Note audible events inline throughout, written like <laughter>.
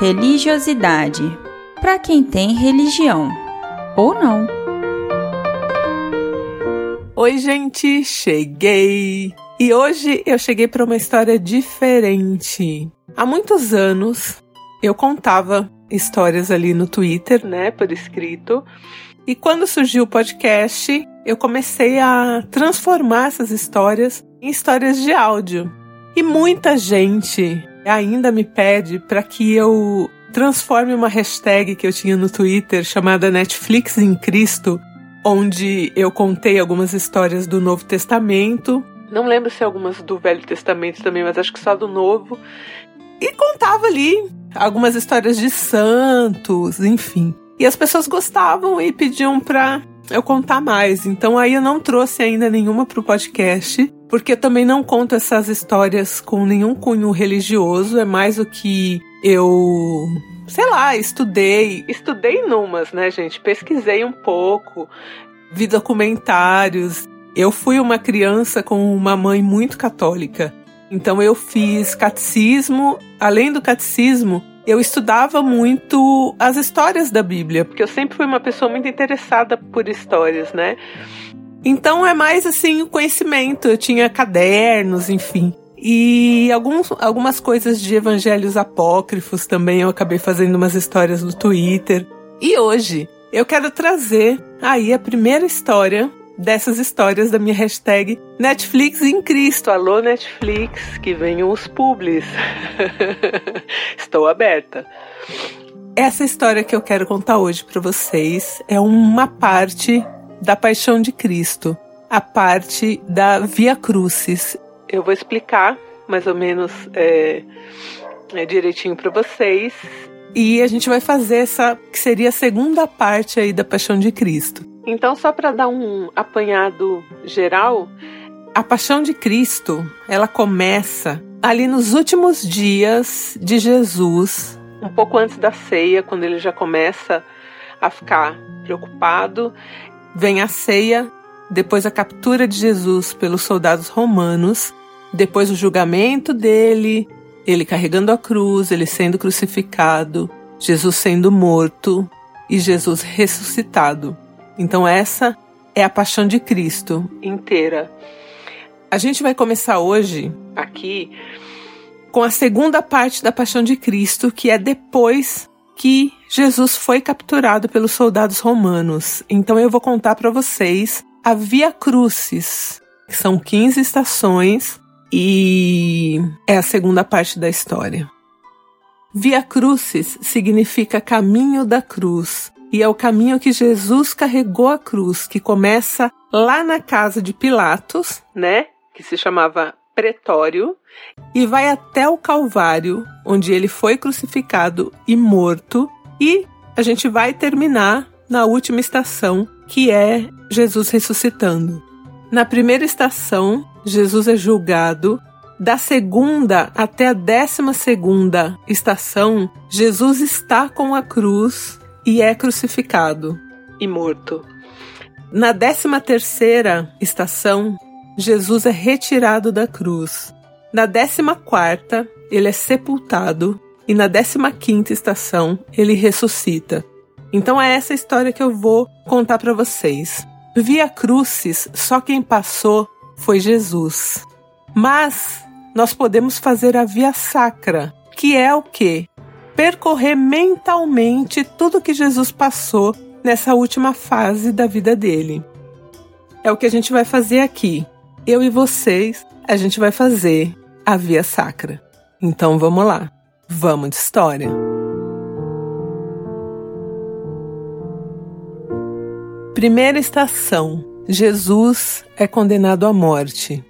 Religiosidade para quem tem religião ou não. Oi, gente, cheguei! E hoje eu cheguei para uma história diferente. Há muitos anos eu contava histórias ali no Twitter, né, por escrito. E quando surgiu o podcast, eu comecei a transformar essas histórias em histórias de áudio. E muita gente ainda me pede para que eu transforme uma hashtag que eu tinha no Twitter chamada Netflix em Cristo, onde eu contei algumas histórias do Novo Testamento. Não lembro se algumas do Velho Testamento também, mas acho que só do Novo. E contava ali algumas histórias de santos, enfim. E as pessoas gostavam e pediam pra eu contar mais. Então aí eu não trouxe ainda nenhuma pro podcast, porque eu também não conto essas histórias com nenhum cunho religioso, é mais o que eu, sei lá, estudei. Estudei numas, né, gente? Pesquisei um pouco, vi documentários. Eu fui uma criança com uma mãe muito católica. Então eu fiz catecismo, além do catecismo, eu estudava muito as histórias da Bíblia, porque eu sempre fui uma pessoa muito interessada por histórias, né? Então é mais assim o conhecimento. Eu tinha cadernos, enfim. E alguns, algumas coisas de evangelhos apócrifos também eu acabei fazendo umas histórias no Twitter. E hoje eu quero trazer aí a primeira história dessas histórias da minha hashtag Netflix em Cristo. Alô, Netflix, que venham os publis. <laughs> Estou aberta. Essa história que eu quero contar hoje para vocês é uma parte da Paixão de Cristo, a parte da Via Crucis. Eu vou explicar mais ou menos é, é, direitinho para vocês e a gente vai fazer essa que seria a segunda parte aí da Paixão de Cristo. Então, só para dar um apanhado geral, a Paixão de Cristo, ela começa ali nos últimos dias de Jesus, um pouco antes da ceia, quando ele já começa a ficar preocupado, vem a ceia, depois a captura de Jesus pelos soldados romanos, depois o julgamento dele, ele carregando a cruz, ele sendo crucificado, Jesus sendo morto e Jesus ressuscitado. Então, essa é a paixão de Cristo inteira. A gente vai começar hoje, aqui, com a segunda parte da paixão de Cristo, que é depois que Jesus foi capturado pelos soldados romanos. Então, eu vou contar para vocês a Via Crucis, que são 15 estações e é a segunda parte da história. Via Crucis significa caminho da cruz, e é o caminho que Jesus carregou a cruz, que começa lá na casa de Pilatos, né? Que se chamava Pretório, e vai até o Calvário, onde ele foi crucificado e morto, e a gente vai terminar na última estação, que é Jesus ressuscitando. Na primeira estação, Jesus é julgado. Da segunda até a décima segunda estação, Jesus está com a cruz e é crucificado e morto. Na décima terceira estação, Jesus é retirado da cruz. Na décima quarta, ele é sepultado e na décima quinta estação, ele ressuscita. Então é essa história que eu vou contar para vocês. Via Crucis, só quem passou foi Jesus. Mas nós podemos fazer a via sacra, que é o que? Percorrer mentalmente tudo que Jesus passou nessa última fase da vida dele. É o que a gente vai fazer aqui. Eu e vocês, a gente vai fazer a via sacra. Então vamos lá. Vamos de história. Primeira estação: Jesus é condenado à morte.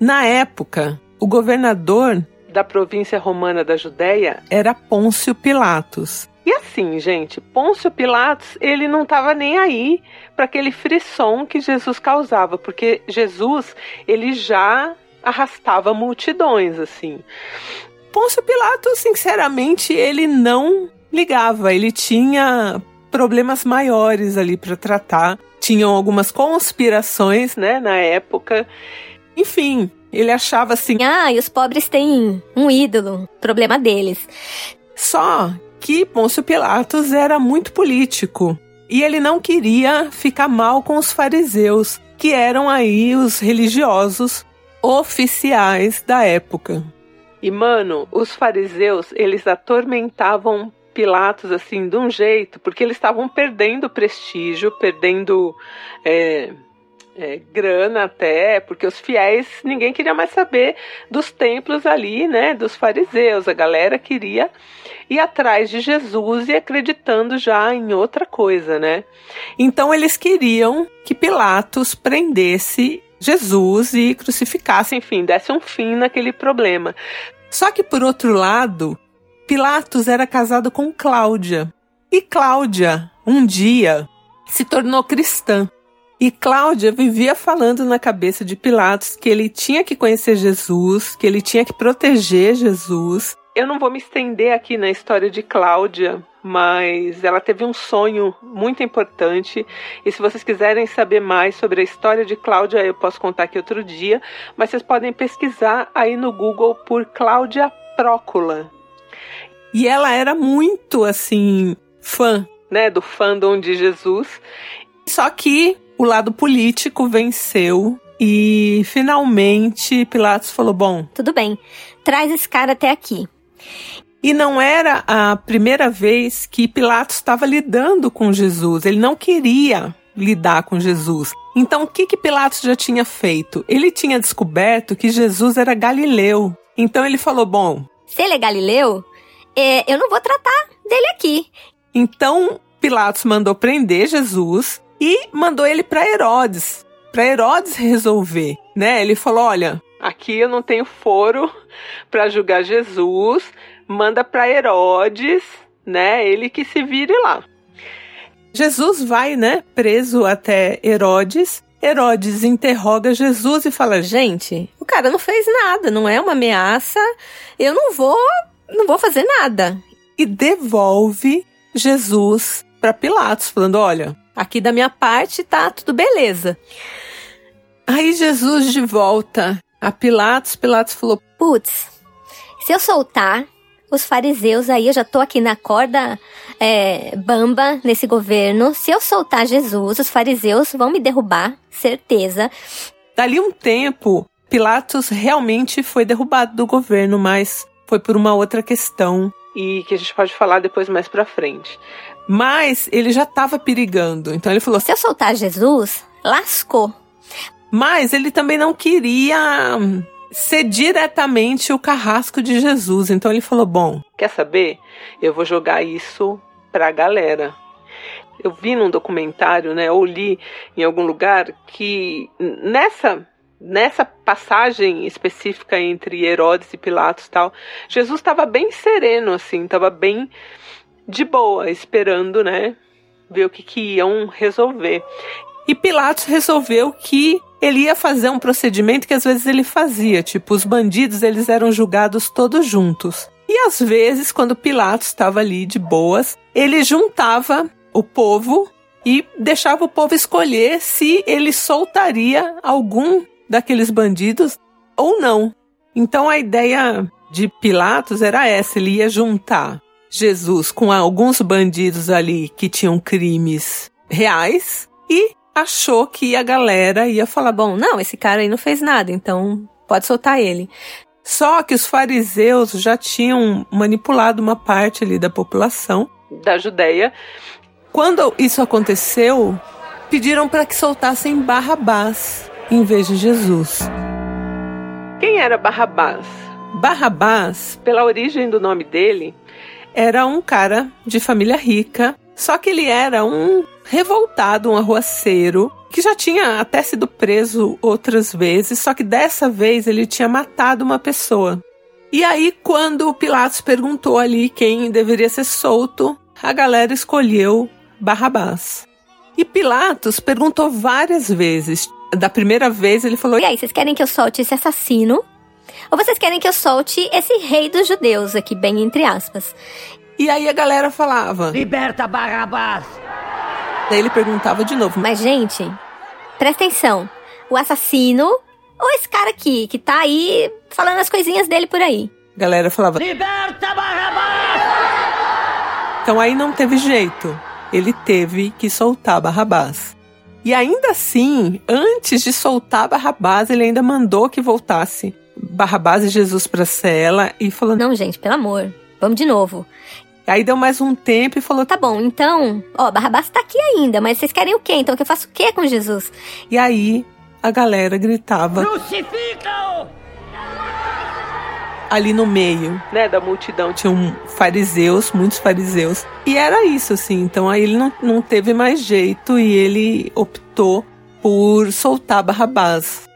Na época, o governador da província romana da Judéia era Pôncio Pilatos. E assim, gente, Pôncio Pilatos, ele não estava nem aí para aquele frisson que Jesus causava, porque Jesus, ele já arrastava multidões, assim. Pôncio Pilatos, sinceramente, ele não ligava, ele tinha problemas maiores ali para tratar tinham algumas conspirações, né, na época. Enfim, ele achava assim: ah, e os pobres têm um ídolo, problema deles. Só que Pôncio Pilatos era muito político e ele não queria ficar mal com os fariseus, que eram aí os religiosos oficiais da época. E mano, os fariseus, eles atormentavam Pilatos assim de um jeito, porque eles estavam perdendo prestígio, perdendo é, é, grana até, porque os fiéis, ninguém queria mais saber dos templos ali, né, dos fariseus. A galera queria ir atrás de Jesus e acreditando já em outra coisa, né? Então eles queriam que Pilatos prendesse Jesus e crucificasse, enfim, desse um fim naquele problema. Só que por outro lado, Pilatos era casado com Cláudia. E Cláudia, um dia, se tornou cristã. E Cláudia vivia falando na cabeça de Pilatos que ele tinha que conhecer Jesus, que ele tinha que proteger Jesus. Eu não vou me estender aqui na história de Cláudia, mas ela teve um sonho muito importante. E se vocês quiserem saber mais sobre a história de Cláudia, eu posso contar aqui outro dia. Mas vocês podem pesquisar aí no Google por Cláudia Prócula. E ela era muito assim fã, né, do fandom de Jesus. Só que o lado político venceu e finalmente Pilatos falou: "Bom, tudo bem. Traz esse cara até aqui." E não era a primeira vez que Pilatos estava lidando com Jesus. Ele não queria lidar com Jesus. Então, o que, que Pilatos já tinha feito? Ele tinha descoberto que Jesus era galileu. Então, ele falou: Bom. Se ele é galileu, é, eu não vou tratar dele aqui. Então, Pilatos mandou prender Jesus e mandou ele para Herodes, para Herodes resolver, né? Ele falou: "Olha, aqui eu não tenho foro para julgar Jesus, manda para Herodes, né? Ele que se vire lá." Jesus vai, né, preso até Herodes. Herodes interroga Jesus e fala: "Gente, o cara não fez nada, não é uma ameaça. Eu não vou, não vou fazer nada." E devolve Jesus para Pilatos, falando: "Olha, Aqui da minha parte tá tudo beleza. Aí Jesus de volta a Pilatos, Pilatos falou: Putz, se eu soltar os fariseus aí, eu já tô aqui na corda é, bamba nesse governo. Se eu soltar Jesus, os fariseus vão me derrubar, certeza. Dali um tempo, Pilatos realmente foi derrubado do governo, mas foi por uma outra questão e que a gente pode falar depois mais pra frente. Mas ele já estava perigando. Então ele falou: se eu soltar Jesus, lascou. Mas ele também não queria ser diretamente o carrasco de Jesus. Então ele falou: bom, quer saber? Eu vou jogar isso pra galera. Eu vi num documentário, né, ou li em algum lugar que nessa nessa passagem específica entre Herodes e Pilatos tal, Jesus estava bem sereno assim, estava bem de boa, esperando, né, ver o que, que iam resolver. E Pilatos resolveu que ele ia fazer um procedimento que às vezes ele fazia, tipo, os bandidos eles eram julgados todos juntos. E às vezes, quando Pilatos estava ali de boas, ele juntava o povo e deixava o povo escolher se ele soltaria algum daqueles bandidos ou não. Então a ideia de Pilatos era essa: ele ia juntar Jesus com alguns bandidos ali que tinham crimes reais e achou que a galera ia falar: bom, não, esse cara aí não fez nada, então pode soltar ele. Só que os fariseus já tinham manipulado uma parte ali da população da Judéia. Quando isso aconteceu, pediram para que soltassem Barrabás em vez de Jesus. Quem era Barrabás? Barrabás, pela origem do nome dele, era um cara de família rica, só que ele era um revoltado, um arruaceiro, que já tinha até sido preso outras vezes, só que dessa vez ele tinha matado uma pessoa. E aí, quando Pilatos perguntou ali quem deveria ser solto, a galera escolheu Barrabás. E Pilatos perguntou várias vezes. Da primeira vez ele falou: E aí, vocês querem que eu solte esse assassino? Ou vocês querem que eu solte esse rei dos judeus aqui, bem entre aspas? E aí a galera falava: Liberta Barrabás! Daí ele perguntava de novo: Mas, gente, presta atenção. O assassino ou esse cara aqui, que tá aí falando as coisinhas dele por aí? A galera falava: Liberta Barrabás! Então aí não teve jeito. Ele teve que soltar Barrabás. E ainda assim, antes de soltar Barrabás, ele ainda mandou que voltasse Barrabás e Jesus para a cela e falou: Não, gente, pelo amor, vamos de novo. Aí deu mais um tempo e falou: Tá bom, então, ó, Barrabás tá aqui ainda, mas vocês querem o quê? Então que eu faço o quê com Jesus? E aí a galera gritava: Crucifica-o! Ali no meio, né, da multidão tinham fariseus, muitos fariseus. E era isso, assim. Então aí ele não, não teve mais jeito e ele optou por soltar Barrabás.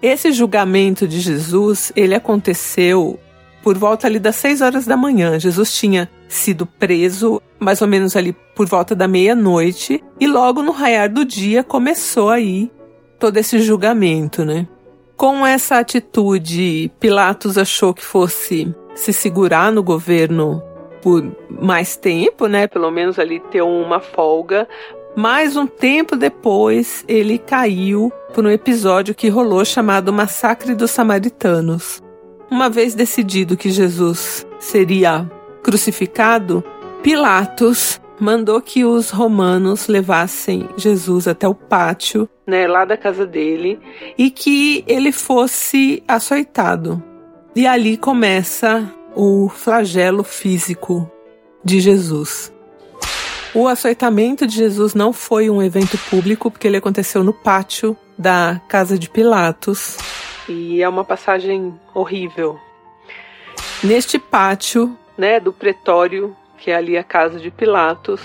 Esse julgamento de Jesus, ele aconteceu por volta ali das seis horas da manhã. Jesus tinha sido preso mais ou menos ali por volta da meia-noite e logo no raiar do dia começou aí todo esse julgamento, né? Com essa atitude, Pilatos achou que fosse se segurar no governo por mais tempo, né? Pelo menos ali ter uma folga. Mas um tempo depois, ele caiu por um episódio que rolou chamado Massacre dos Samaritanos. Uma vez decidido que Jesus seria crucificado, Pilatos mandou que os romanos levassem Jesus até o pátio, né, lá da casa dele, e que ele fosse açoitado. E ali começa o flagelo físico de Jesus. O açoitamento de Jesus não foi um evento público, porque ele aconteceu no pátio da casa de Pilatos. E é uma passagem horrível. Neste pátio, né, do pretório que é ali a casa de Pilatos,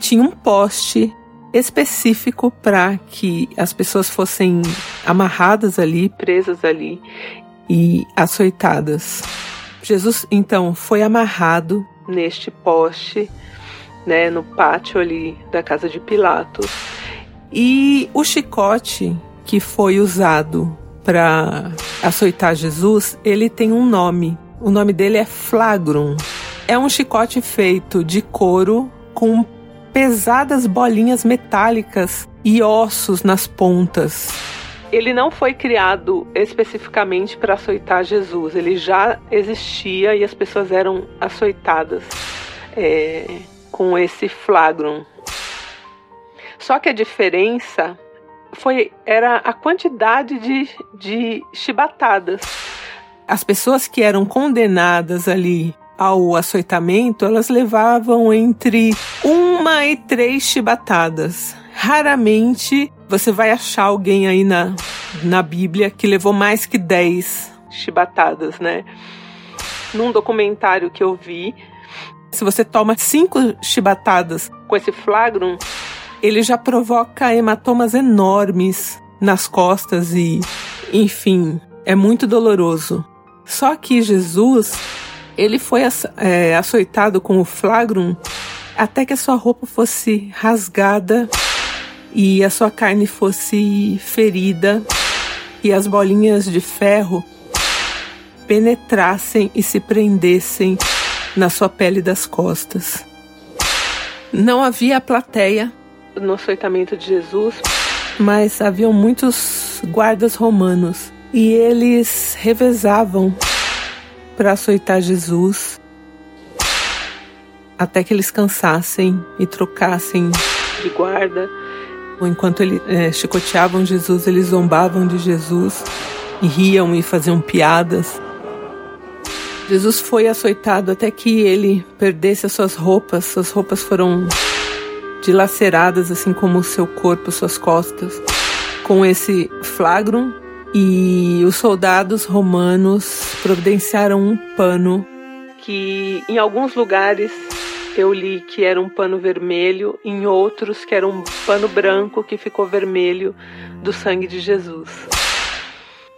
tinha um poste específico para que as pessoas fossem amarradas ali, presas ali e açoitadas. Jesus então foi amarrado neste poste, né, no pátio ali da casa de Pilatos. E o chicote que foi usado para açoitar Jesus, ele tem um nome. O nome dele é flagrum. É um chicote feito de couro com pesadas bolinhas metálicas e ossos nas pontas. Ele não foi criado especificamente para açoitar Jesus, ele já existia e as pessoas eram açoitadas é, com esse flagrum. Só que a diferença foi era a quantidade de, de chibatadas. As pessoas que eram condenadas ali ao açoitamento, elas levavam entre uma e três chibatadas. Raramente você vai achar alguém aí na, na Bíblia que levou mais que dez chibatadas, né? Num documentário que eu vi, se você toma cinco chibatadas com esse flagrum, ele já provoca hematomas enormes nas costas e, enfim, é muito doloroso. Só que Jesus ele foi é, açoitado com o flagrum até que a sua roupa fosse rasgada e a sua carne fosse ferida e as bolinhas de ferro penetrassem e se prendessem na sua pele das costas. Não havia plateia no açoitamento de Jesus, mas haviam muitos guardas romanos e eles revezavam para açoitar Jesus até que eles cansassem e trocassem de guarda. Enquanto eles é, chicoteavam Jesus, eles zombavam de Jesus e riam e faziam piadas. Jesus foi açoitado até que ele perdesse as suas roupas. Suas roupas foram dilaceradas, assim como o seu corpo, suas costas, com esse flagrum e os soldados romanos providenciaram um pano que em alguns lugares eu li que era um pano vermelho, em outros que era um pano branco que ficou vermelho do sangue de Jesus.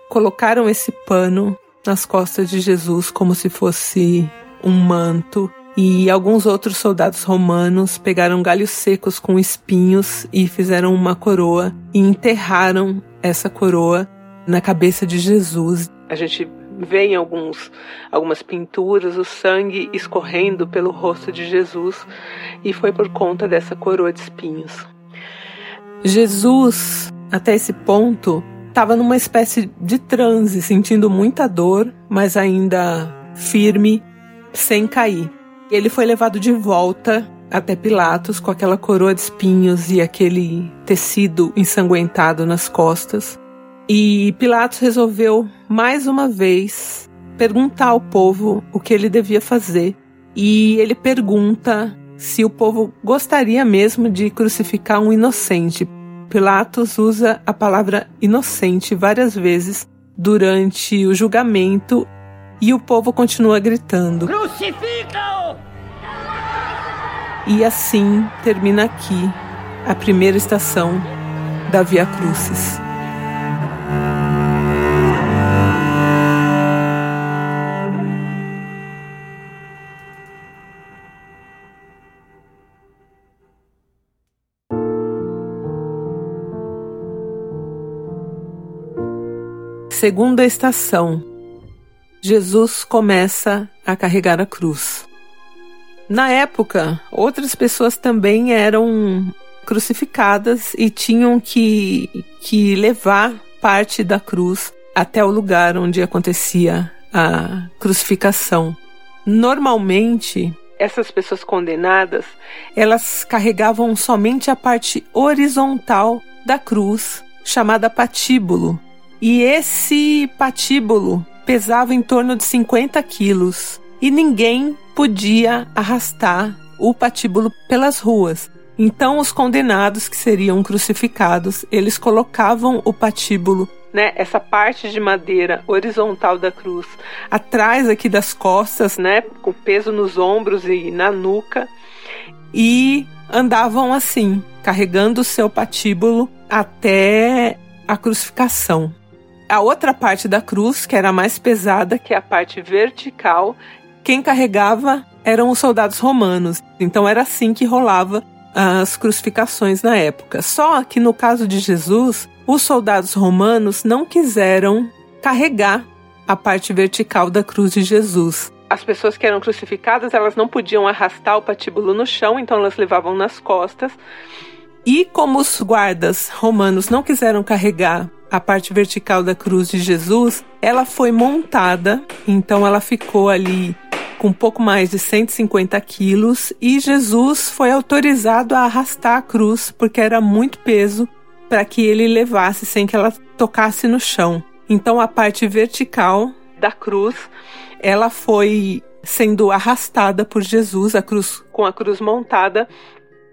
Colocaram esse pano nas costas de Jesus como se fosse um manto. E alguns outros soldados romanos pegaram galhos secos com espinhos e fizeram uma coroa e enterraram essa coroa na cabeça de Jesus. A gente vê em alguns, algumas pinturas o sangue escorrendo pelo rosto de Jesus e foi por conta dessa coroa de espinhos. Jesus, até esse ponto, estava numa espécie de transe, sentindo muita dor, mas ainda firme, sem cair. Ele foi levado de volta até Pilatos com aquela coroa de espinhos e aquele tecido ensanguentado nas costas. E Pilatos resolveu mais uma vez perguntar ao povo o que ele devia fazer. E ele pergunta se o povo gostaria mesmo de crucificar um inocente. Pilatos usa a palavra inocente várias vezes durante o julgamento e o povo continua gritando: Crucifica-o! E assim termina aqui a primeira estação da Via Crucis. Segunda estação. Jesus começa a carregar a cruz. Na época, outras pessoas também eram crucificadas e tinham que, que levar parte da cruz até o lugar onde acontecia a crucificação. Normalmente, essas pessoas condenadas, elas carregavam somente a parte horizontal da cruz, chamada patíbulo. E esse patíbulo pesava em torno de 50 quilos e ninguém podia arrastar o patíbulo pelas ruas. Então, os condenados que seriam crucificados, eles colocavam o patíbulo, né, essa parte de madeira horizontal da cruz, atrás aqui das costas, né, com peso nos ombros e na nuca, e andavam assim, carregando o seu patíbulo até a crucificação. A outra parte da cruz, que era a mais pesada, que é a parte vertical, quem carregava eram os soldados romanos. Então era assim que rolava as crucificações na época. Só que no caso de Jesus, os soldados romanos não quiseram carregar a parte vertical da cruz de Jesus. As pessoas que eram crucificadas, elas não podiam arrastar o patíbulo no chão, então elas levavam nas costas. E como os guardas romanos não quiseram carregar a parte vertical da cruz de Jesus, ela foi montada, então ela ficou ali com pouco mais de 150 quilos e Jesus foi autorizado a arrastar a cruz porque era muito peso para que ele levasse sem que ela tocasse no chão. Então a parte vertical da cruz ela foi sendo arrastada por Jesus, a cruz com a cruz montada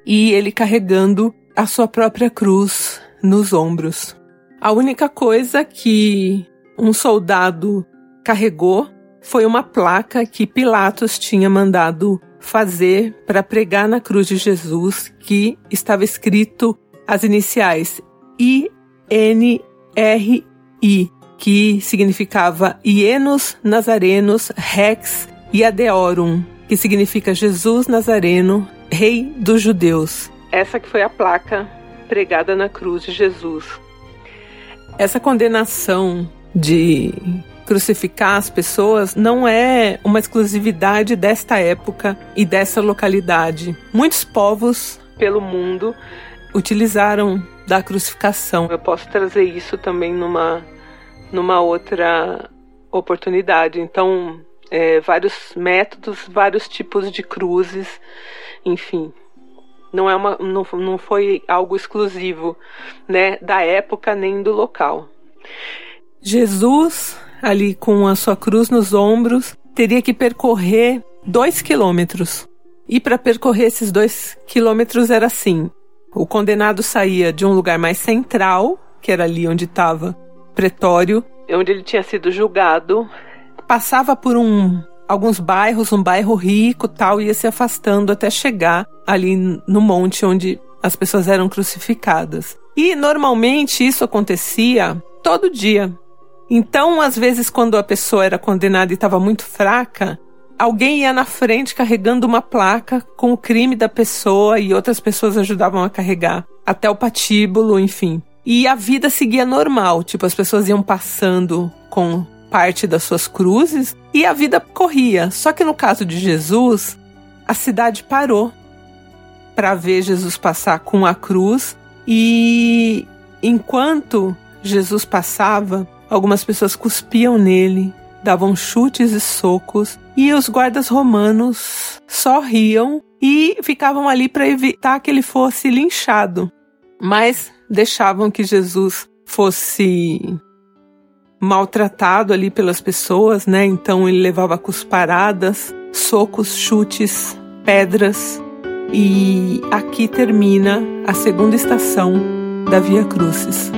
e ele carregando a sua própria cruz nos ombros. A única coisa que um soldado carregou foi uma placa que Pilatos tinha mandado fazer para pregar na cruz de Jesus, que estava escrito as iniciais INRI, que significava Ienos Nazarenos Rex Iadeorum, que significa Jesus Nazareno, Rei dos Judeus. Essa que foi a placa pregada na cruz de Jesus. Essa condenação de crucificar as pessoas não é uma exclusividade desta época e dessa localidade. Muitos povos pelo mundo utilizaram da crucificação. Eu posso trazer isso também numa, numa outra oportunidade. Então, é, vários métodos, vários tipos de cruzes, enfim. Não, é uma, não, não foi algo exclusivo né, da época nem do local. Jesus ali com a sua cruz nos ombros, teria que percorrer dois quilômetros. E para percorrer esses dois quilômetros era assim: o condenado saía de um lugar mais central, que era ali onde estava pretório, onde ele tinha sido julgado, passava por um alguns bairros, um bairro rico, tal, ia se afastando até chegar ali no monte onde as pessoas eram crucificadas. E normalmente isso acontecia todo dia. Então, às vezes, quando a pessoa era condenada e estava muito fraca, alguém ia na frente carregando uma placa com o crime da pessoa e outras pessoas ajudavam a carregar até o patíbulo, enfim. E a vida seguia normal, tipo, as pessoas iam passando com parte das suas cruzes e a vida corria. Só que no caso de Jesus, a cidade parou para ver Jesus passar com a cruz e enquanto Jesus passava, Algumas pessoas cuspiam nele, davam chutes e socos, e os guardas romanos só riam e ficavam ali para evitar que ele fosse linchado. Mas deixavam que Jesus fosse maltratado ali pelas pessoas, né? Então ele levava cusparadas, socos, chutes, pedras. E aqui termina a segunda estação da Via Crucis.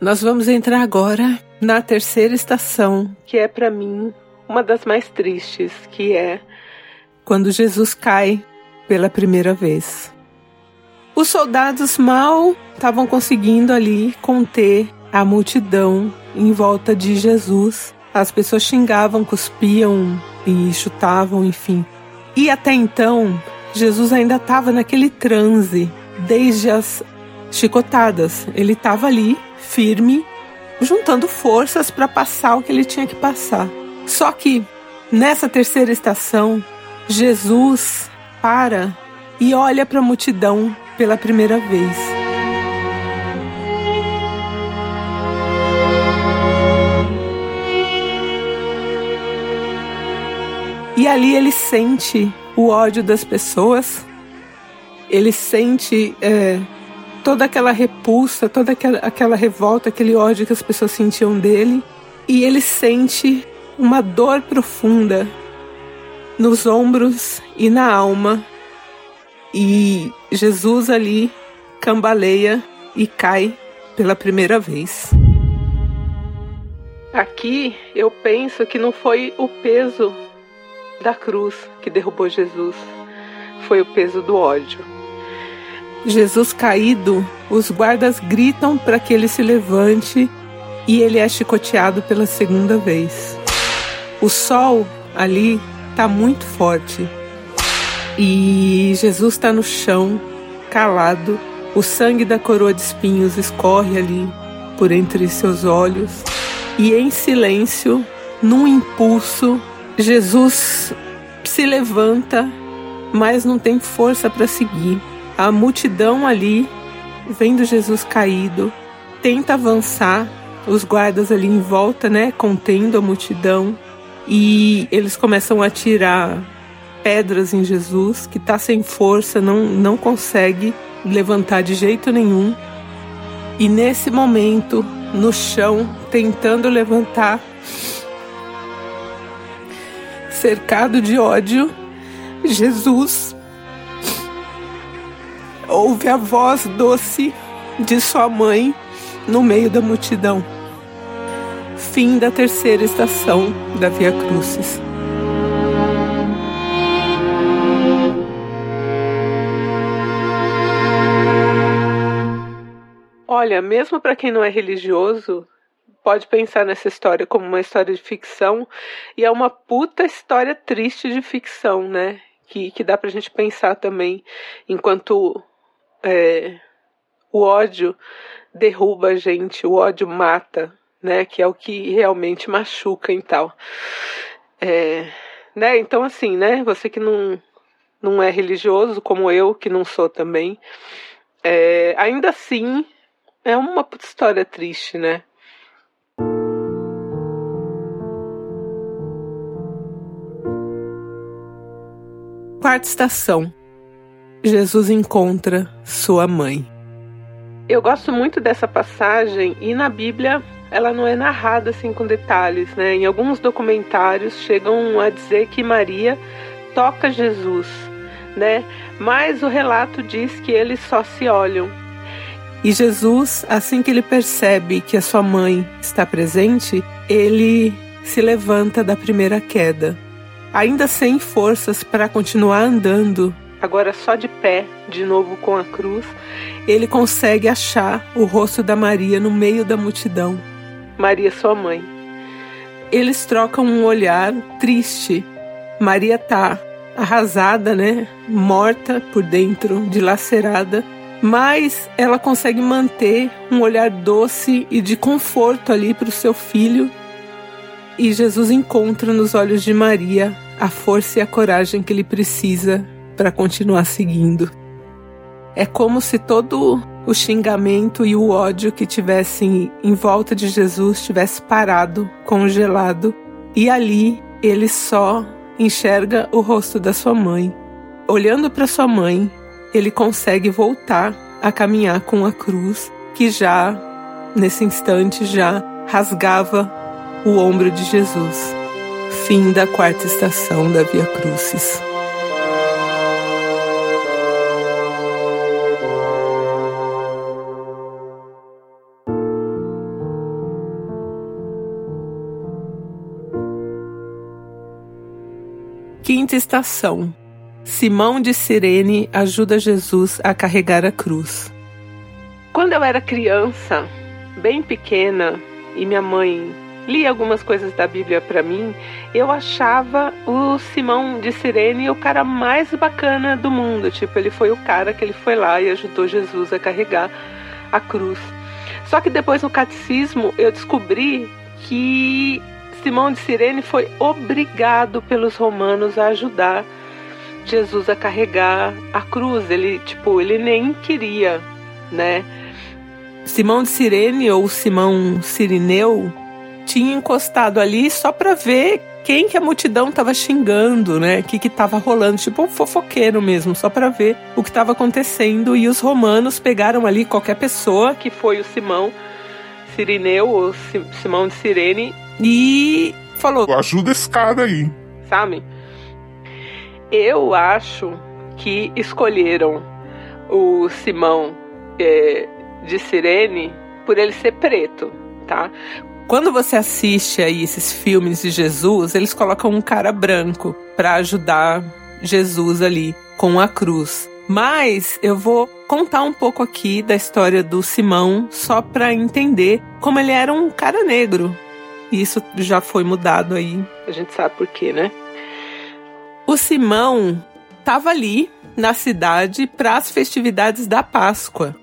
Nós vamos entrar agora na terceira estação, que é para mim uma das mais tristes, que é quando Jesus cai pela primeira vez. Os soldados mal estavam conseguindo ali conter a multidão em volta de Jesus. As pessoas xingavam, cuspiam e chutavam, enfim. E até então, Jesus ainda estava naquele transe, desde as chicotadas. Ele estava ali firme, juntando forças para passar o que ele tinha que passar. Só que nessa terceira estação, Jesus para e olha para a multidão pela primeira vez. E ali ele sente o ódio das pessoas, ele sente é, toda aquela repulsa, toda aquela, aquela revolta, aquele ódio que as pessoas sentiam dele. E ele sente uma dor profunda nos ombros e na alma. E Jesus ali cambaleia e cai pela primeira vez. Aqui eu penso que não foi o peso da cruz que derrubou Jesus, foi o peso do ódio. Jesus caído, os guardas gritam para que ele se levante e ele é chicoteado pela segunda vez. O sol ali está muito forte e Jesus está no chão, calado. O sangue da coroa de espinhos escorre ali por entre seus olhos e em silêncio, num impulso, Jesus se levanta, mas não tem força para seguir. A multidão ali, vendo Jesus caído, tenta avançar, os guardas ali em volta, né, contendo a multidão, e eles começam a tirar pedras em Jesus, que está sem força, não, não consegue levantar de jeito nenhum. E nesse momento, no chão, tentando levantar, cercado de ódio, Jesus ouve a voz doce de sua mãe no meio da multidão. Fim da terceira estação da Via Crucis. Olha, mesmo para quem não é religioso, pode pensar nessa história como uma história de ficção e é uma puta história triste de ficção, né? Que, que dá pra gente pensar também enquanto é, o ódio derruba a gente, o ódio mata, né? Que é o que realmente machuca e tal. É, né? Então, assim, né? Você que não, não é religioso, como eu, que não sou também, é, ainda assim é uma história triste, né? Quarta estação. Jesus encontra sua mãe. Eu gosto muito dessa passagem e na Bíblia ela não é narrada assim com detalhes, né? Em alguns documentários chegam a dizer que Maria toca Jesus, né? Mas o relato diz que eles só se olham. E Jesus, assim que ele percebe que a sua mãe está presente, ele se levanta da primeira queda. Ainda sem forças para continuar andando agora só de pé, de novo com a cruz, ele consegue achar o rosto da Maria no meio da multidão. Maria, sua mãe. Eles trocam um olhar triste. Maria tá arrasada, né? Morta por dentro, dilacerada, mas ela consegue manter um olhar doce e de conforto ali para o seu filho. E Jesus encontra nos olhos de Maria a força e a coragem que ele precisa para continuar seguindo. É como se todo o xingamento e o ódio que tivessem em volta de Jesus tivesse parado, congelado, e ali ele só enxerga o rosto da sua mãe. Olhando para sua mãe, ele consegue voltar a caminhar com a cruz que já nesse instante já rasgava o ombro de Jesus. Fim da quarta estação da Via Crucis. Quinta estação. Simão de Cirene ajuda Jesus a carregar a cruz. Quando eu era criança, bem pequena, e minha mãe lia algumas coisas da Bíblia para mim, eu achava o Simão de Cirene o cara mais bacana do mundo. Tipo, ele foi o cara que ele foi lá e ajudou Jesus a carregar a cruz. Só que depois no catecismo eu descobri que Simão de Cirene foi obrigado pelos romanos a ajudar Jesus a carregar a cruz. Ele, tipo, ele nem queria, né? Simão de Cirene ou Simão Sirineu tinha encostado ali só para ver quem que a multidão estava xingando, né? O que que estava rolando, tipo um fofoqueiro mesmo, só para ver o que estava acontecendo. E os romanos pegaram ali qualquer pessoa que foi o Simão Sirineu ou Simão de Cirene e falou: ajuda esse cara aí, sabe? Eu acho que escolheram o Simão é, de Sirene por ele ser preto, tá? Quando você assiste aí esses filmes de Jesus, eles colocam um cara branco para ajudar Jesus ali com a cruz. Mas eu vou contar um pouco aqui da história do Simão só para entender como ele era um cara negro. E isso já foi mudado aí. A gente sabe por quê, né? O Simão estava ali na cidade para as festividades da Páscoa.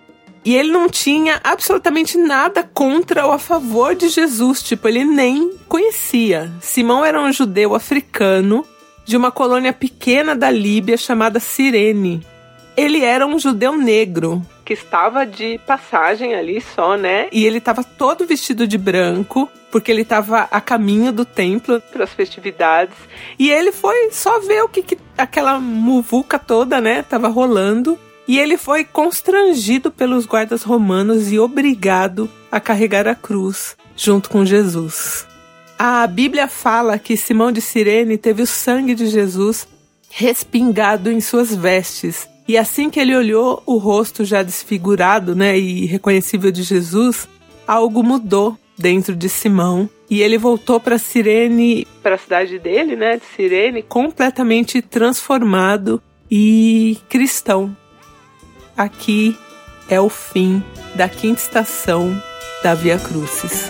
E ele não tinha absolutamente nada contra ou a favor de Jesus, tipo, ele nem conhecia. Simão era um judeu africano de uma colônia pequena da Líbia chamada Cirene. Ele era um judeu negro que estava de passagem ali só, né? E ele estava todo vestido de branco, porque ele estava a caminho do templo para as festividades. E ele foi só ver o que, que aquela muvuca toda, né, tava rolando. E ele foi constrangido pelos guardas romanos e obrigado a carregar a cruz junto com Jesus. A Bíblia fala que Simão de Cirene teve o sangue de Jesus respingado em suas vestes. E assim que ele olhou o rosto já desfigurado, né, e reconhecível de Jesus, algo mudou dentro de Simão e ele voltou para Cirene, para a cidade dele, né, de Cirene, completamente transformado e cristão aqui é o fim da quinta estação da Via Crucis.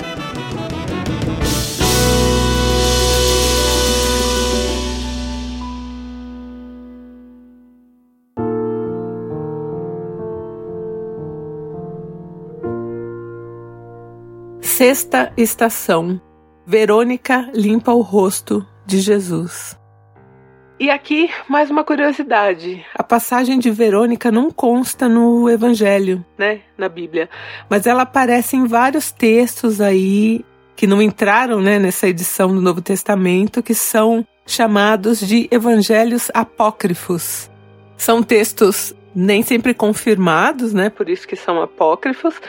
Sexta estação. Verônica limpa o rosto de Jesus. E aqui, mais uma curiosidade. A passagem de Verônica não consta no Evangelho, né? Na Bíblia. Mas ela aparece em vários textos aí que não entraram né, nessa edição do Novo Testamento, que são chamados de evangelhos apócrifos. São textos nem sempre confirmados, né? Por isso que são apócrifos.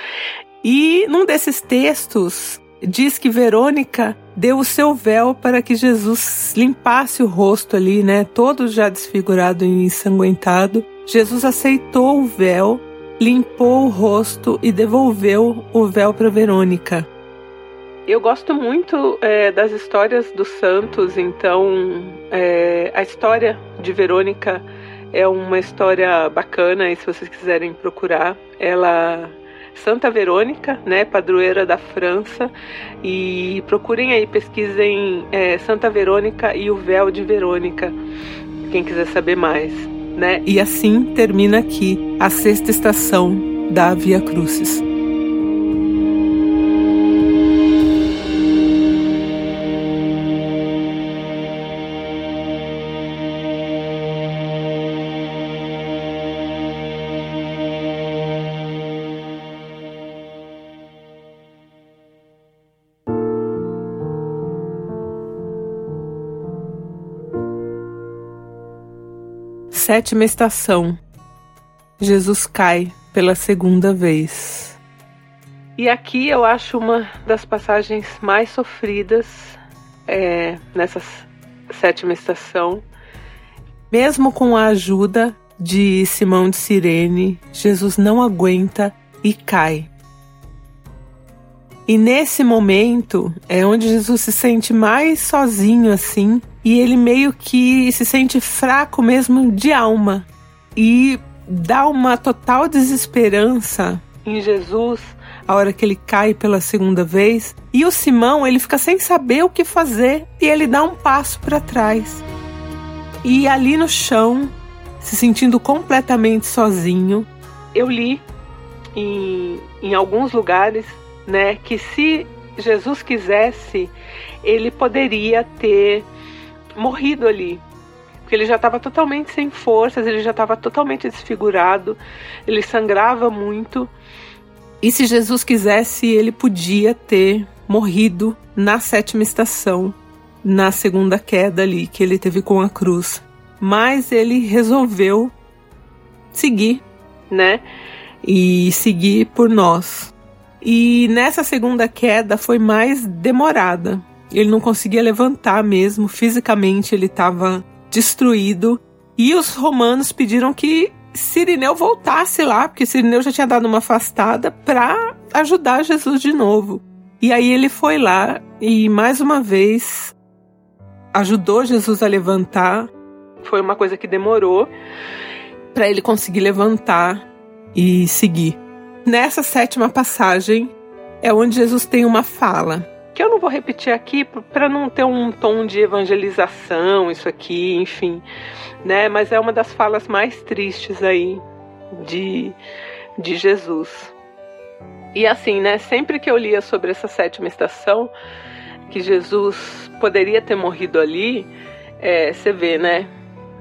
E num desses textos diz que Verônica deu o seu véu para que Jesus limpasse o rosto ali, né? Todo já desfigurado e ensanguentado. Jesus aceitou o véu, limpou o rosto e devolveu o véu para Verônica. Eu gosto muito é, das histórias dos santos, então é, a história de Verônica é uma história bacana e se vocês quiserem procurar, ela Santa Verônica, né, padroeira da França, e procurem aí, pesquisem é, Santa Verônica e o véu de Verônica, quem quiser saber mais, né? E assim termina aqui a sexta estação da Via Crucis. Sétima estação. Jesus cai pela segunda vez. E aqui eu acho uma das passagens mais sofridas é, nessa sétima estação. Mesmo com a ajuda de Simão de Cirene, Jesus não aguenta e cai. E nesse momento é onde Jesus se sente mais sozinho assim, e ele meio que se sente fraco mesmo de alma. E dá uma total desesperança em Jesus a hora que ele cai pela segunda vez. E o Simão, ele fica sem saber o que fazer e ele dá um passo para trás. E ali no chão, se sentindo completamente sozinho, eu li em, em alguns lugares, né, que se Jesus quisesse, ele poderia ter morrido ali, porque ele já estava totalmente sem forças, ele já estava totalmente desfigurado, ele sangrava muito. E se Jesus quisesse, ele podia ter morrido na sétima estação, na segunda queda ali que ele teve com a cruz. Mas ele resolveu seguir, né? E seguir por nós. E nessa segunda queda foi mais demorada. Ele não conseguia levantar mesmo, fisicamente ele estava destruído. E os romanos pediram que Sirineu voltasse lá, porque Sirineu já tinha dado uma afastada para ajudar Jesus de novo. E aí ele foi lá e mais uma vez ajudou Jesus a levantar. Foi uma coisa que demorou para ele conseguir levantar e seguir. Nessa sétima passagem é onde Jesus tem uma fala que eu não vou repetir aqui para não ter um tom de evangelização, isso aqui, enfim, né? Mas é uma das falas mais tristes aí de, de Jesus. E assim, né? Sempre que eu lia sobre essa sétima estação, que Jesus poderia ter morrido ali, é, você vê, né?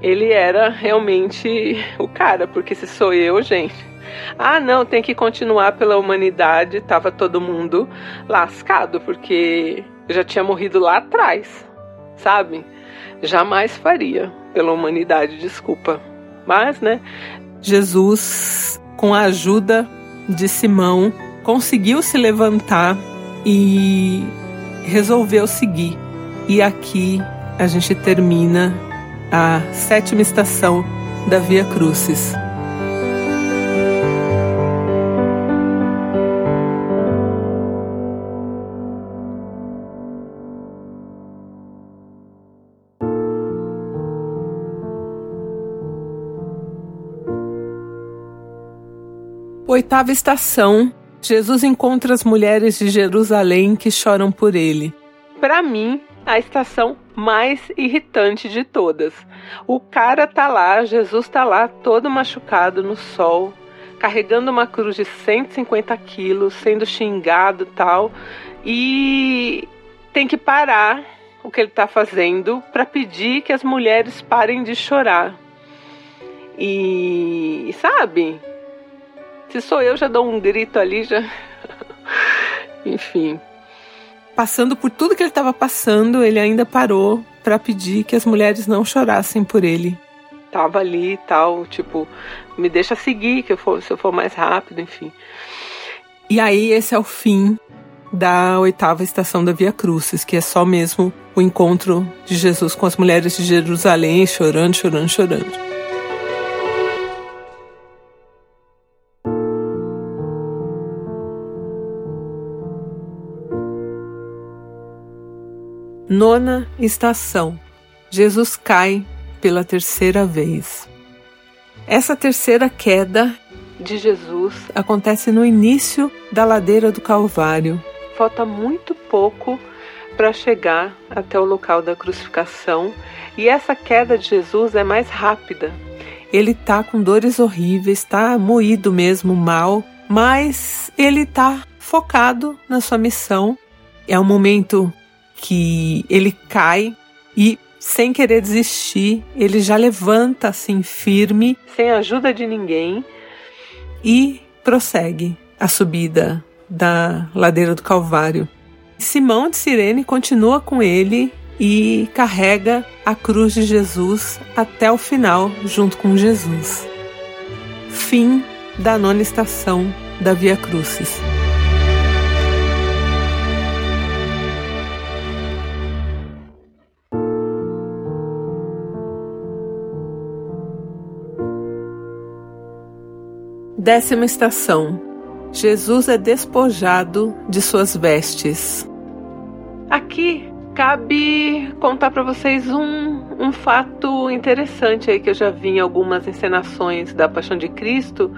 Ele era realmente o cara, porque se sou eu, gente, ah, não, tem que continuar pela humanidade. Tava todo mundo lascado, porque já tinha morrido lá atrás, sabe? Jamais faria pela humanidade, desculpa. Mas, né? Jesus, com a ajuda de Simão, conseguiu se levantar e resolveu seguir. E aqui a gente termina a sétima estação da Via Crucis. Oitava estação. Jesus encontra as mulheres de Jerusalém que choram por ele. Para mim, a estação mais irritante de todas. O cara tá lá, Jesus tá lá, todo machucado no sol, carregando uma cruz de 150 quilos, sendo xingado tal, e tem que parar o que ele tá fazendo para pedir que as mulheres parem de chorar. E sabe? Se sou eu, já dou um grito ali, já. <laughs> Enfim. Passando por tudo que ele estava passando, ele ainda parou para pedir que as mulheres não chorassem por ele. Tava ali e tal, tipo, me deixa seguir, que eu for, se eu for mais rápido, enfim. E aí, esse é o fim da oitava estação da Via Crucis, que é só mesmo o encontro de Jesus com as mulheres de Jerusalém, chorando, chorando, chorando. Nona estação. Jesus cai pela terceira vez. Essa terceira queda de Jesus acontece no início da ladeira do Calvário. Falta muito pouco para chegar até o local da crucificação e essa queda de Jesus é mais rápida. Ele tá com dores horríveis, tá moído mesmo, mal, mas ele tá focado na sua missão. É um momento que ele cai e sem querer desistir, ele já levanta assim firme, sem ajuda de ninguém e prossegue a subida da ladeira do Calvário. Simão de Sirene continua com ele e carrega a cruz de Jesus até o final, junto com Jesus. Fim da nona estação da Via Crucis. Décima estação. Jesus é despojado de suas vestes. Aqui cabe contar para vocês um, um fato interessante aí que eu já vi em algumas encenações da Paixão de Cristo.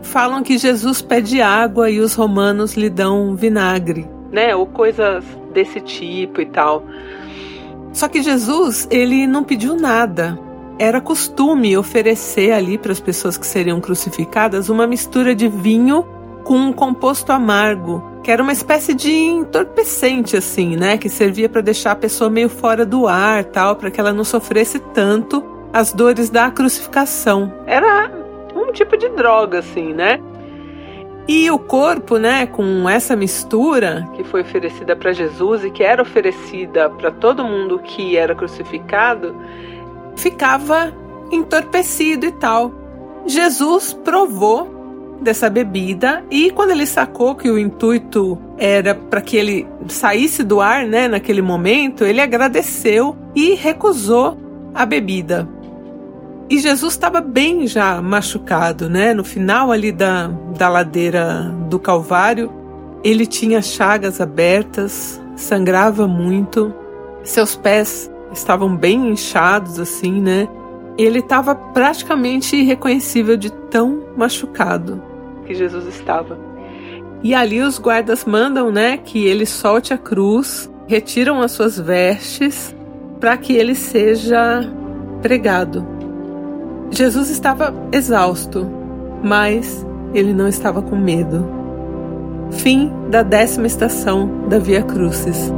Falam que Jesus pede água e os romanos lhe dão vinagre, né? Ou coisas desse tipo e tal. Só que Jesus, ele não pediu nada. Era costume oferecer ali para as pessoas que seriam crucificadas uma mistura de vinho com um composto amargo, que era uma espécie de entorpecente assim, né, que servia para deixar a pessoa meio fora do ar, tal, para que ela não sofresse tanto as dores da crucificação. Era um tipo de droga assim, né? E o corpo, né, com essa mistura que foi oferecida para Jesus e que era oferecida para todo mundo que era crucificado, ficava entorpecido e tal. Jesus provou dessa bebida e quando ele sacou que o intuito era para que ele saísse do ar, né, naquele momento, ele agradeceu e recusou a bebida. E Jesus estava bem já machucado, né? No final ali da, da ladeira do Calvário, ele tinha chagas abertas, sangrava muito, seus pés estavam bem inchados assim, né? Ele estava praticamente irreconhecível de tão machucado que Jesus estava. E ali os guardas mandam, né, que ele solte a cruz, retiram as suas vestes para que ele seja pregado. Jesus estava exausto, mas ele não estava com medo. Fim da décima estação da Via Crucis.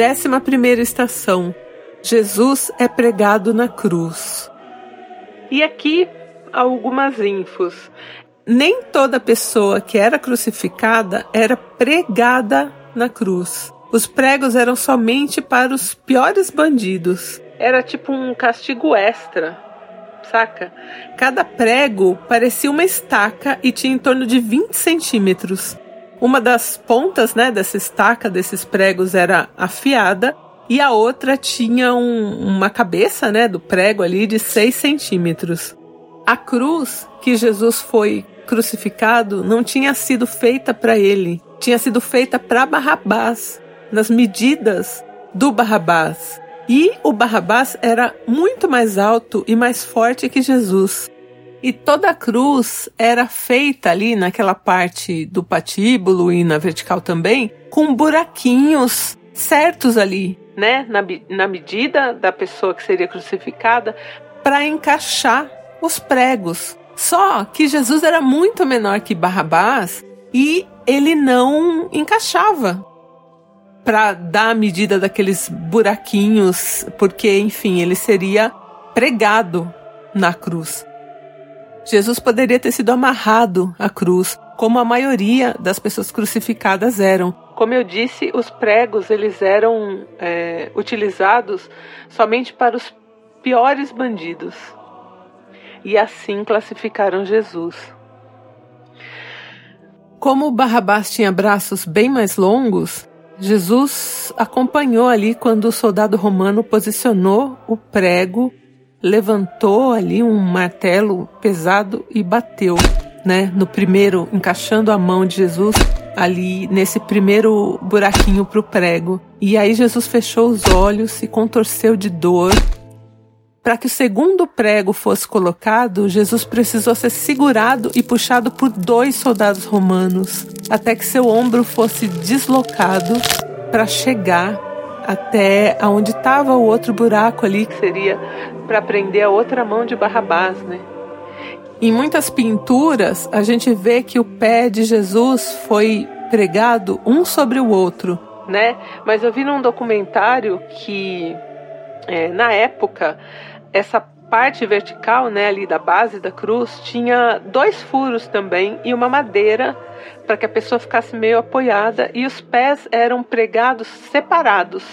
Décima primeira estação. Jesus é pregado na cruz. E aqui algumas infos. Nem toda pessoa que era crucificada era pregada na cruz. Os pregos eram somente para os piores bandidos. Era tipo um castigo extra, saca? Cada prego parecia uma estaca e tinha em torno de 20 centímetros. Uma das pontas né, dessa estaca, desses pregos, era afiada e a outra tinha um, uma cabeça né, do prego ali de 6 centímetros. A cruz que Jesus foi crucificado não tinha sido feita para ele, tinha sido feita para Barrabás, nas medidas do Barrabás. E o Barrabás era muito mais alto e mais forte que Jesus. E toda a cruz era feita ali naquela parte do patíbulo e na vertical também, com buraquinhos certos ali, né, na, na medida da pessoa que seria crucificada, para encaixar os pregos. Só que Jesus era muito menor que Barrabás e ele não encaixava para dar a medida daqueles buraquinhos, porque, enfim, ele seria pregado na cruz. Jesus poderia ter sido amarrado à cruz, como a maioria das pessoas crucificadas eram. Como eu disse, os pregos eles eram é, utilizados somente para os piores bandidos. E assim classificaram Jesus. Como Barrabás tinha braços bem mais longos, Jesus acompanhou ali quando o soldado romano posicionou o prego levantou ali um martelo pesado e bateu, né, no primeiro, encaixando a mão de Jesus ali nesse primeiro buraquinho para o prego. E aí Jesus fechou os olhos e contorceu de dor. Para que o segundo prego fosse colocado, Jesus precisou ser segurado e puxado por dois soldados romanos, até que seu ombro fosse deslocado para chegar até aonde estava o outro buraco ali, que seria para prender a outra mão de Barrabás, né? Em muitas pinturas, a gente vê que o pé de Jesus foi pregado um sobre o outro, né? Mas eu vi num documentário que, é, na época, essa parte vertical, né, ali da base da cruz, tinha dois furos também e uma madeira para que a pessoa ficasse meio apoiada e os pés eram pregados separados.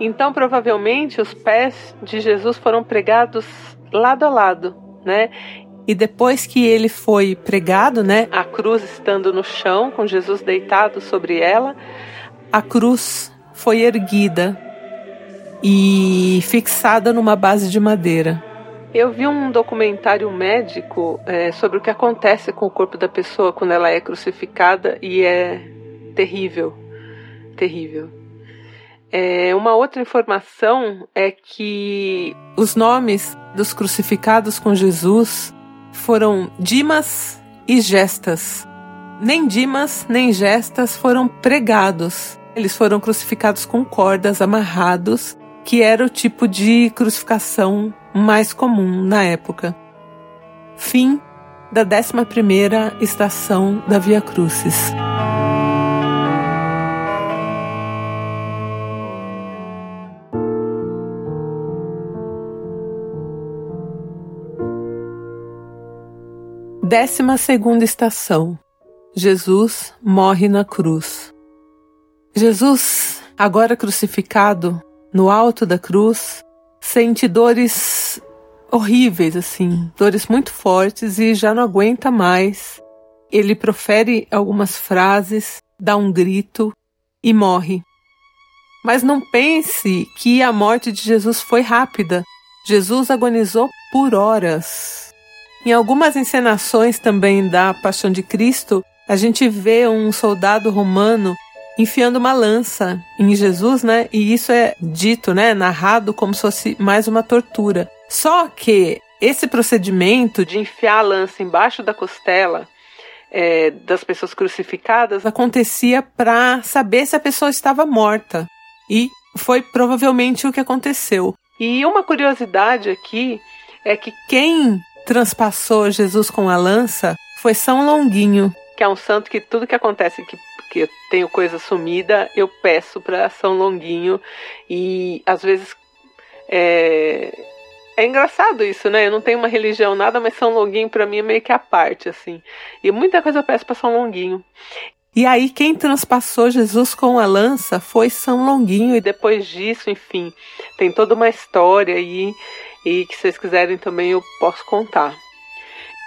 Então, provavelmente, os pés de Jesus foram pregados lado a lado, né? E depois que ele foi pregado, né, a cruz estando no chão, com Jesus deitado sobre ela, a cruz foi erguida e fixada numa base de madeira. Eu vi um documentário médico é, sobre o que acontece com o corpo da pessoa quando ela é crucificada e é terrível, terrível. É, uma outra informação é que os nomes dos crucificados com Jesus foram Dimas e Gestas. Nem Dimas nem Gestas foram pregados. Eles foram crucificados com cordas amarrados que era o tipo de crucificação mais comum na época. Fim da 11ª estação da Via Crucis. Décima segunda estação. Jesus morre na cruz. Jesus, agora crucificado, no alto da cruz, sente dores horríveis, assim, dores muito fortes e já não aguenta mais. Ele profere algumas frases, dá um grito e morre. Mas não pense que a morte de Jesus foi rápida. Jesus agonizou por horas. Em algumas encenações também da Paixão de Cristo, a gente vê um soldado romano enfiando uma lança em Jesus, né? E isso é dito, né? Narrado como se fosse mais uma tortura. Só que esse procedimento de enfiar a lança embaixo da costela é, das pessoas crucificadas acontecia para saber se a pessoa estava morta. E foi provavelmente o que aconteceu. E uma curiosidade aqui é que quem transpassou Jesus com a lança foi São Longuinho, que é um santo que tudo que acontece que que eu tenho coisa sumida, eu peço para São Longuinho e às vezes é, é engraçado isso, né? Eu não tenho uma religião nada, mas São Longuinho para mim é meio que a parte assim. E muita coisa eu peço para São Longuinho. E aí quem transpassou Jesus com a lança foi São Longuinho e depois disso, enfim, tem toda uma história aí e que vocês quiserem também eu posso contar.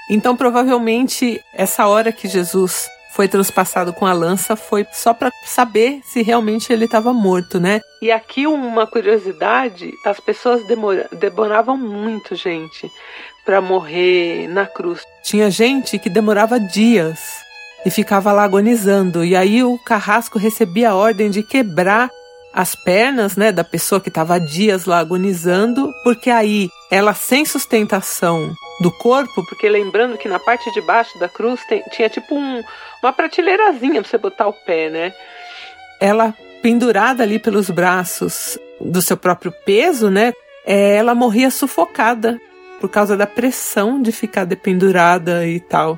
Então provavelmente essa hora que Jesus foi transpassado com a lança foi só para saber se realmente ele estava morto, né? E aqui uma curiosidade, as pessoas demora, demoravam muito, gente, para morrer na cruz. Tinha gente que demorava dias e ficava lá agonizando. E aí o carrasco recebia a ordem de quebrar as pernas, né, da pessoa que estava dias lá agonizando, porque aí ela sem sustentação do corpo, porque lembrando que na parte de baixo da cruz tem, tinha tipo um, uma prateleirazinha para você botar o pé, né? Ela pendurada ali pelos braços do seu próprio peso, né? É, ela morria sufocada por causa da pressão de ficar dependurada e tal.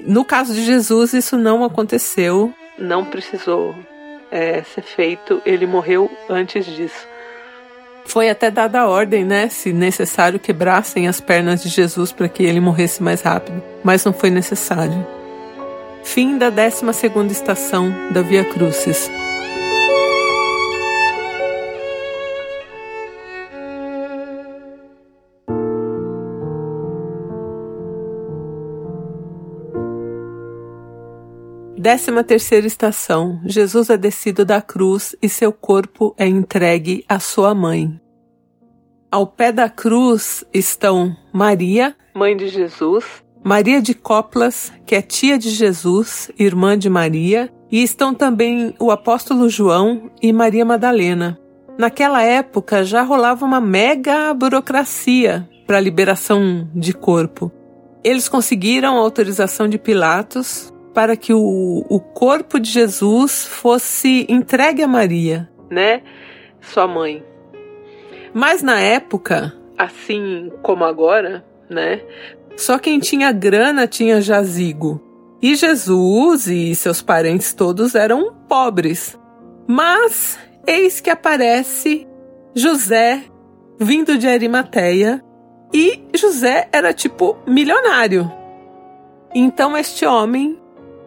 No caso de Jesus, isso não aconteceu, não precisou é, ser feito, ele morreu antes disso. Foi até dada a ordem, né, se necessário, quebrassem as pernas de Jesus para que ele morresse mais rápido, mas não foi necessário. Fim da 12 estação da Via Crucis. Décima terceira estação. Jesus é descido da cruz e seu corpo é entregue à sua mãe. Ao pé da cruz estão Maria, mãe de Jesus, Maria de Coplas, que é tia de Jesus, irmã de Maria, e estão também o apóstolo João e Maria Madalena. Naquela época já rolava uma mega burocracia para a liberação de corpo. Eles conseguiram a autorização de Pilatos para que o, o corpo de Jesus fosse entregue a Maria, né? Sua mãe. Mas na época, assim como agora, né? Só quem tinha grana tinha jazigo. E Jesus e seus parentes todos eram pobres. Mas eis que aparece José, vindo de Arimateia, E José era tipo milionário. Então este homem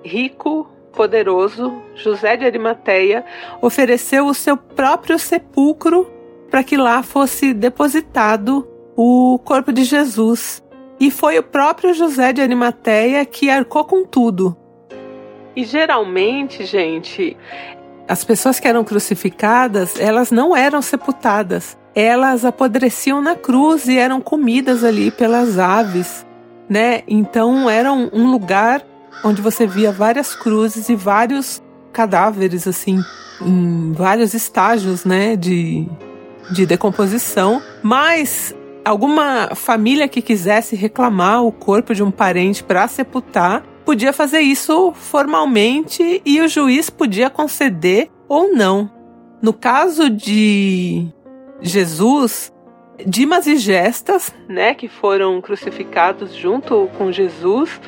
rico, poderoso, José de Arimateia, ofereceu o seu próprio sepulcro para que lá fosse depositado o corpo de Jesus. E foi o próprio José de Arimateia que arcou com tudo. E geralmente, gente, as pessoas que eram crucificadas, elas não eram sepultadas. Elas apodreciam na cruz e eram comidas ali pelas aves, né? Então era um lugar onde você via várias cruzes e vários cadáveres assim em vários estágios, né, de de decomposição, mas alguma família que quisesse reclamar o corpo de um parente para sepultar podia fazer isso formalmente e o juiz podia conceder ou não. No caso de Jesus, Dimas e Gestas, né, que foram crucificados junto com Jesus,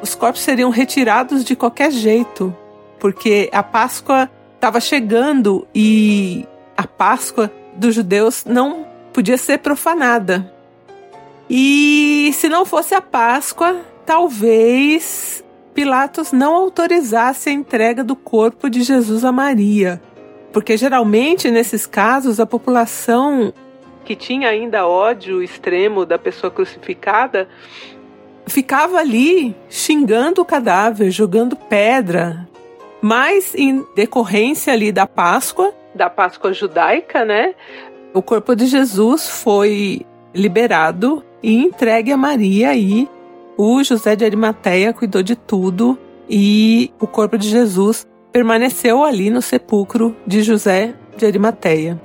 os corpos seriam retirados de qualquer jeito, porque a Páscoa estava chegando e a Páscoa dos judeus não podia ser profanada. E se não fosse a Páscoa, talvez Pilatos não autorizasse a entrega do corpo de Jesus a Maria. Porque geralmente nesses casos a população que tinha ainda ódio extremo da pessoa crucificada ficava ali xingando o cadáver, jogando pedra. Mas em decorrência ali da Páscoa, da Páscoa judaica, né? O corpo de Jesus foi liberado e entregue a Maria e o José de Arimateia cuidou de tudo e o corpo de Jesus permaneceu ali no sepulcro de José de Arimateia.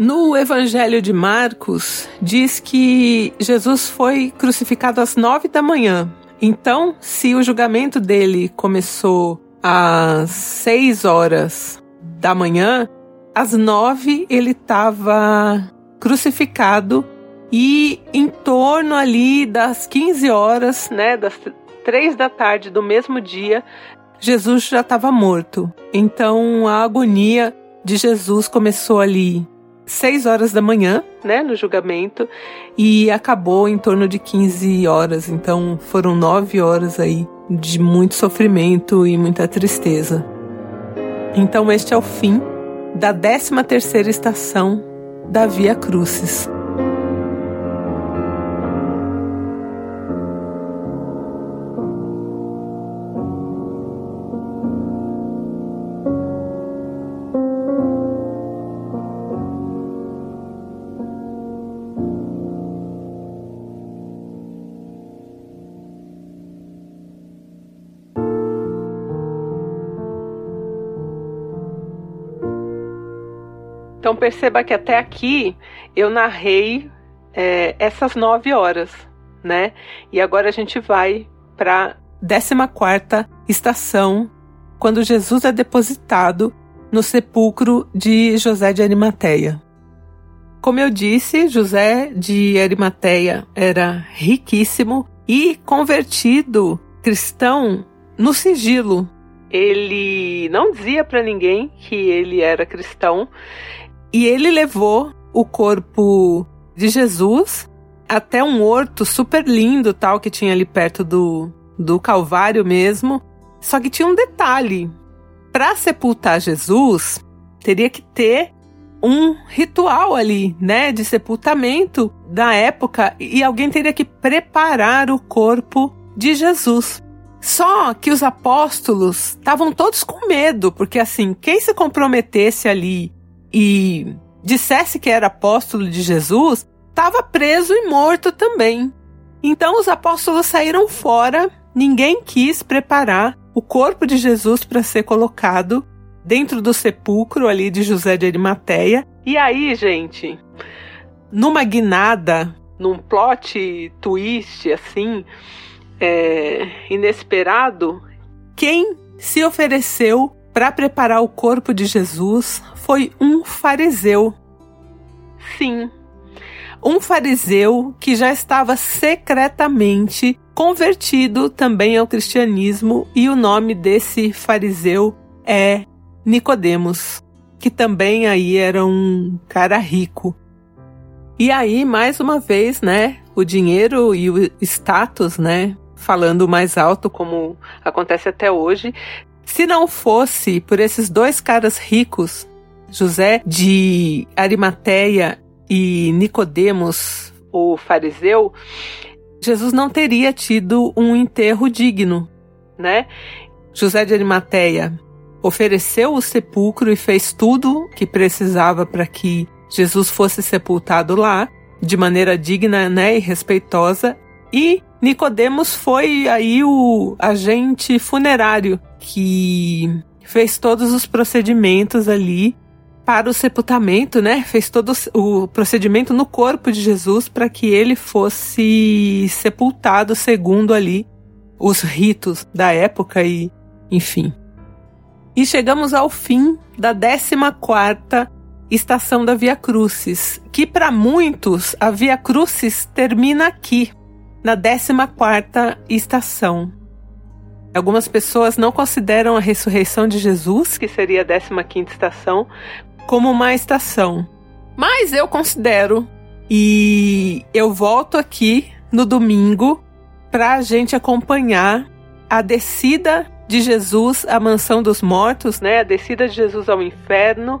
No Evangelho de Marcos, diz que Jesus foi crucificado às nove da manhã. Então, se o julgamento dele começou às seis horas da manhã, às nove ele estava crucificado e em torno ali das 15 horas, né, das três da tarde do mesmo dia, Jesus já estava morto. Então a agonia de Jesus começou ali seis horas da manhã, né, no julgamento, e acabou em torno de 15 horas. Então foram nove horas aí de muito sofrimento e muita tristeza. Então este é o fim da 13 terceira estação da Via Crucis. Então perceba que até aqui eu narrei é, essas nove horas, né? E agora a gente vai para décima quarta estação, quando Jesus é depositado no sepulcro de José de Arimateia. Como eu disse, José de Arimateia era riquíssimo e convertido cristão no sigilo. Ele não dizia para ninguém que ele era cristão e ele levou o corpo de Jesus até um horto super lindo, tal, que tinha ali perto do, do Calvário mesmo. Só que tinha um detalhe: para sepultar Jesus, teria que ter um ritual ali, né, de sepultamento da época e alguém teria que preparar o corpo de Jesus. Só que os apóstolos estavam todos com medo, porque assim, quem se comprometesse ali e dissesse que era apóstolo de Jesus, estava preso e morto também. Então os apóstolos saíram fora, ninguém quis preparar o corpo de Jesus para ser colocado dentro do sepulcro ali de José de Arimateia. E aí, gente, numa guinada, num plot twist assim, é, inesperado, quem se ofereceu para preparar o corpo de Jesus foi um fariseu. Sim, um fariseu que já estava secretamente convertido também ao cristianismo e o nome desse fariseu é Nicodemos, que também aí era um cara rico. E aí, mais uma vez, né, o dinheiro e o status, né, falando mais alto, como acontece até hoje. Se não fosse por esses dois caras ricos, José de Arimateia e Nicodemos, o fariseu, Jesus não teria tido um enterro digno, né? José de Arimateia ofereceu o sepulcro e fez tudo que precisava para que Jesus fosse sepultado lá de maneira digna, né, e respeitosa. E Nicodemos foi aí o agente funerário que fez todos os procedimentos ali para o sepultamento, né? Fez todo o procedimento no corpo de Jesus para que ele fosse sepultado segundo ali os ritos da época e, enfim. E chegamos ao fim da 14 quarta estação da Via Crucis, que para muitos a Via Crucis termina aqui, na 14ª estação. Algumas pessoas não consideram a ressurreição de Jesus, que seria a 15ª estação, como uma estação. Mas eu considero e eu volto aqui no domingo para a gente acompanhar a descida de Jesus à mansão dos mortos, né? A descida de Jesus ao inferno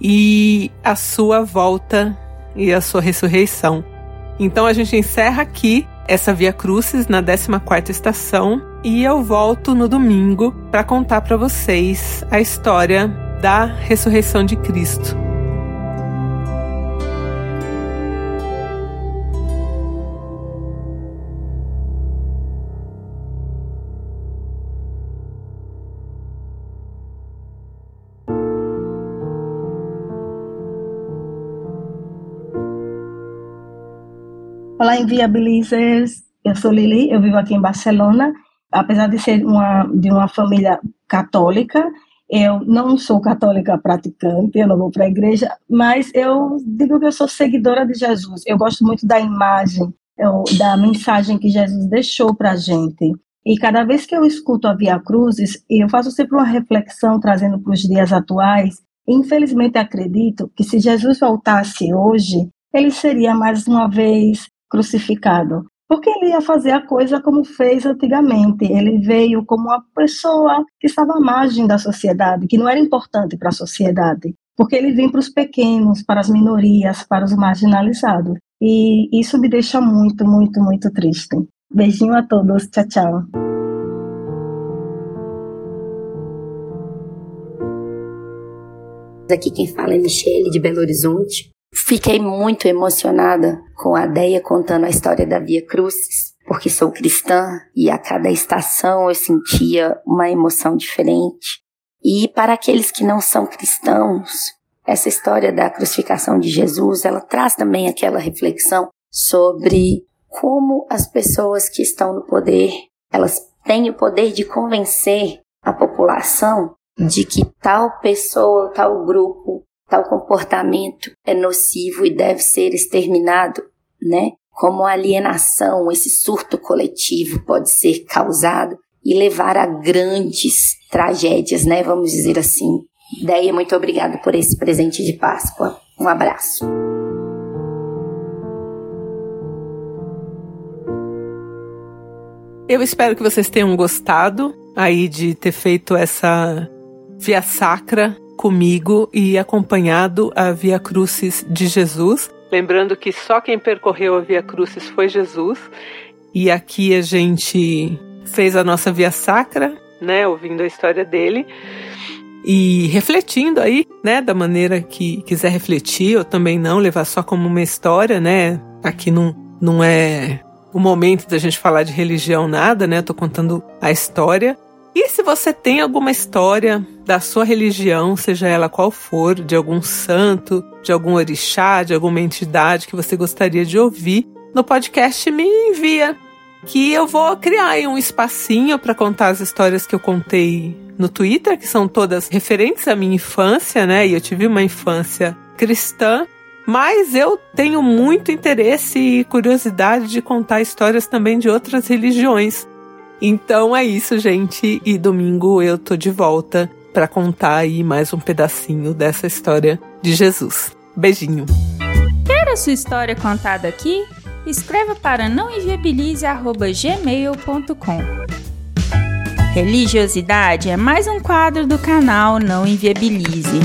e a sua volta e a sua ressurreição. Então a gente encerra aqui essa Via Crucis na 14ª estação e eu volto no domingo para contar para vocês a história da ressurreição de Cristo. Olá, Inviabilizers. Eu sou Lili, eu vivo aqui em Barcelona. Apesar de ser uma, de uma família católica, eu não sou católica praticante, eu não vou para a igreja, mas eu digo que eu sou seguidora de Jesus. Eu gosto muito da imagem, eu, da mensagem que Jesus deixou para a gente. E cada vez que eu escuto a Via Cruzes, eu faço sempre uma reflexão trazendo para os dias atuais. Infelizmente, acredito que se Jesus voltasse hoje, ele seria mais uma vez crucificado. Porque ele ia fazer a coisa como fez antigamente. Ele veio como uma pessoa que estava à margem da sociedade, que não era importante para a sociedade. Porque ele vem para os pequenos, para as minorias, para os marginalizados. E isso me deixa muito, muito, muito triste. Beijinho a todos. Tchau, tchau. Aqui quem fala é Michele, de Belo Horizonte. Fiquei muito emocionada com a Deia contando a história da Via Crucis, porque sou cristã e a cada estação eu sentia uma emoção diferente. E para aqueles que não são cristãos, essa história da crucificação de Jesus, ela traz também aquela reflexão sobre como as pessoas que estão no poder, elas têm o poder de convencer a população de que tal pessoa, tal grupo Tal comportamento é nocivo e deve ser exterminado, né? Como a alienação, esse surto coletivo pode ser causado e levar a grandes tragédias, né? Vamos dizer assim. Deia, muito obrigada por esse presente de Páscoa. Um abraço. Eu espero que vocês tenham gostado aí de ter feito essa via sacra comigo e acompanhado a Via Crucis de Jesus. Lembrando que só quem percorreu a Via Crucis foi Jesus. E aqui a gente fez a nossa Via Sacra, né, ouvindo a história dele e refletindo aí, né, da maneira que quiser refletir, ou também não levar só como uma história, né? Aqui não, não é o momento da gente falar de religião nada, né? Tô contando a história e se você tem alguma história da sua religião, seja ela qual for, de algum santo, de algum orixá, de alguma entidade que você gostaria de ouvir, no podcast me envia, que eu vou criar um espacinho para contar as histórias que eu contei no Twitter, que são todas referentes à minha infância, né? E eu tive uma infância cristã, mas eu tenho muito interesse e curiosidade de contar histórias também de outras religiões. Então é isso, gente. E domingo eu tô de volta para contar aí mais um pedacinho dessa história de Jesus. Beijinho. Quer a sua história contada aqui? Escreva para nãoinviabilize@gmail.com. Religiosidade é mais um quadro do canal Não Inviabilize.